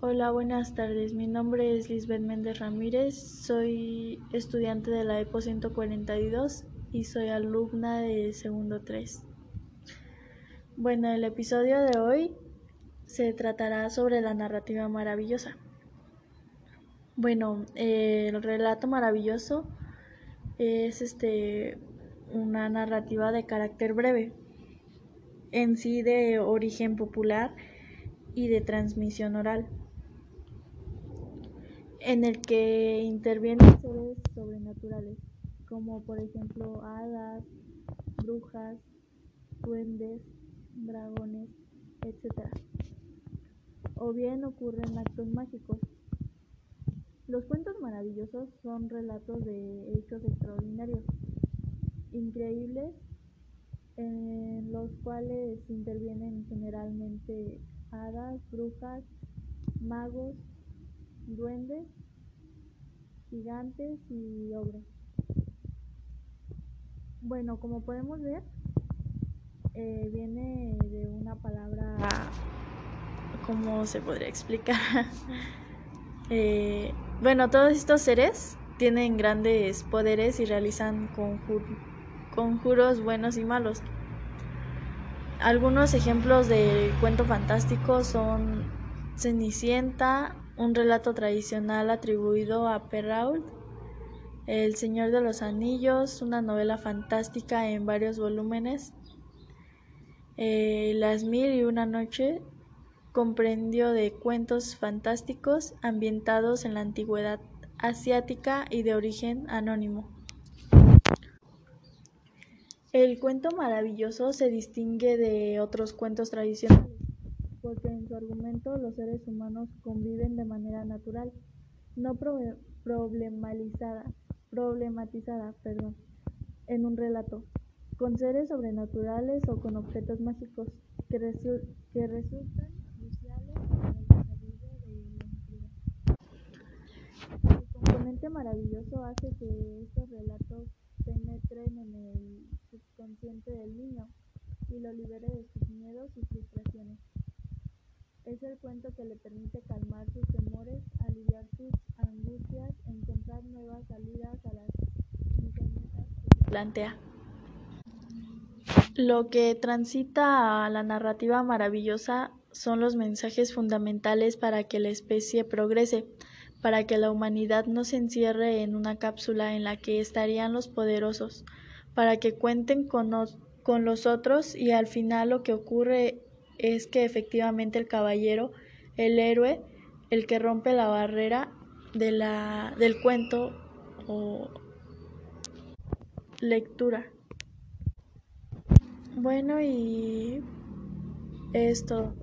Hola, buenas tardes. Mi nombre es Lisbeth Méndez Ramírez. Soy estudiante de la EPO 142 y soy alumna de segundo 3. Bueno, el episodio de hoy se tratará sobre la narrativa maravillosa. Bueno, el relato maravilloso es este una narrativa de carácter breve, en sí de origen popular y de transmisión oral en el que intervienen seres sobrenaturales, como por ejemplo hadas, brujas, duendes, dragones, etc. O bien ocurren actos mágicos. Los cuentos maravillosos son relatos de hechos extraordinarios, increíbles, en los cuales intervienen generalmente hadas, brujas, magos, duendes, gigantes y ogros. Bueno, como podemos ver, eh, viene de una palabra, ¿cómo se podría explicar? eh, bueno, todos estos seres tienen grandes poderes y realizan conjur conjuros buenos y malos. Algunos ejemplos de cuento fantástico son Cenicienta, un relato tradicional atribuido a Perrault, El Señor de los Anillos, una novela fantástica en varios volúmenes, eh, Las Mil y una Noche, comprendió de cuentos fantásticos ambientados en la antigüedad asiática y de origen anónimo. El cuento maravilloso se distingue de otros cuentos tradicionales porque en su argumento los seres humanos conviven de manera natural, no problematizada, en un relato, con seres sobrenaturales o con objetos mágicos que, resu que resultan cruciales en el desarrollo de la intriga. El componente maravilloso hace que estos relatos penetren en el subconsciente del niño y lo libere de sus miedos y frustraciones. Es el cuento que le permite calmar sus temores, aliviar sus angustias, encontrar nuevas salidas a las que se plantea. Lo que transita a la narrativa maravillosa son los mensajes fundamentales para que la especie progrese, para que la humanidad no se encierre en una cápsula en la que estarían los poderosos, para que cuenten con, con los otros y al final lo que ocurre es que efectivamente el caballero, el héroe, el que rompe la barrera de la, del cuento o lectura. Bueno, y es todo.